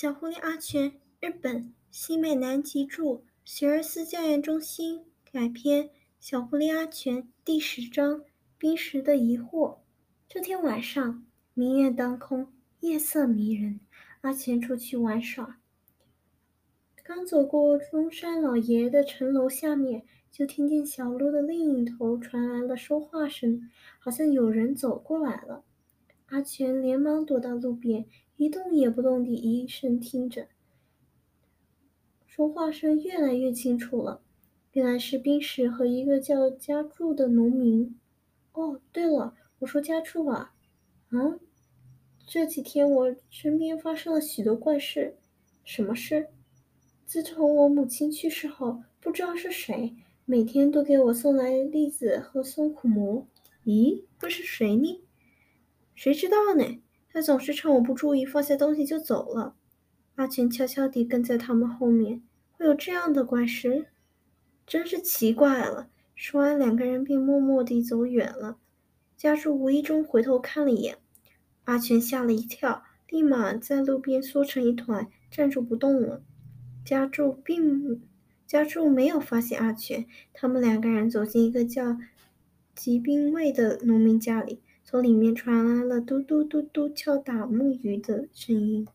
小狐狸阿全，日本新美南吉著，学而思教研中心改编。小狐狸阿全第十章：冰石的疑惑。这天晚上，明月当空，夜色迷人。阿全出去玩耍，刚走过中山老爷的城楼下面，就听见小路的另一头传来了说话声，好像有人走过来了。阿全连忙躲到路边。一动也不动地一声听着，说话声越来越清楚了。原来是冰石和一个叫家柱的农民。哦，对了，我说家柱啊，嗯，这几天我身边发生了许多怪事。什么事？自从我母亲去世后，不知道是谁，每天都给我送来栗子和松苦蘑。咦，会是谁呢？谁知道呢？他总是趁我不注意放下东西就走了。阿全悄悄地跟在他们后面。会有这样的怪事？真是奇怪了。说完，两个人便默默地走远了。家柱无意中回头看了一眼，阿全吓了一跳，立马在路边缩成一团，站住不动了。家柱并家柱没有发现阿全。他们两个人走进一个叫吉兵卫的农民家里。从里面传来了嘟嘟嘟嘟敲打木鱼的声音。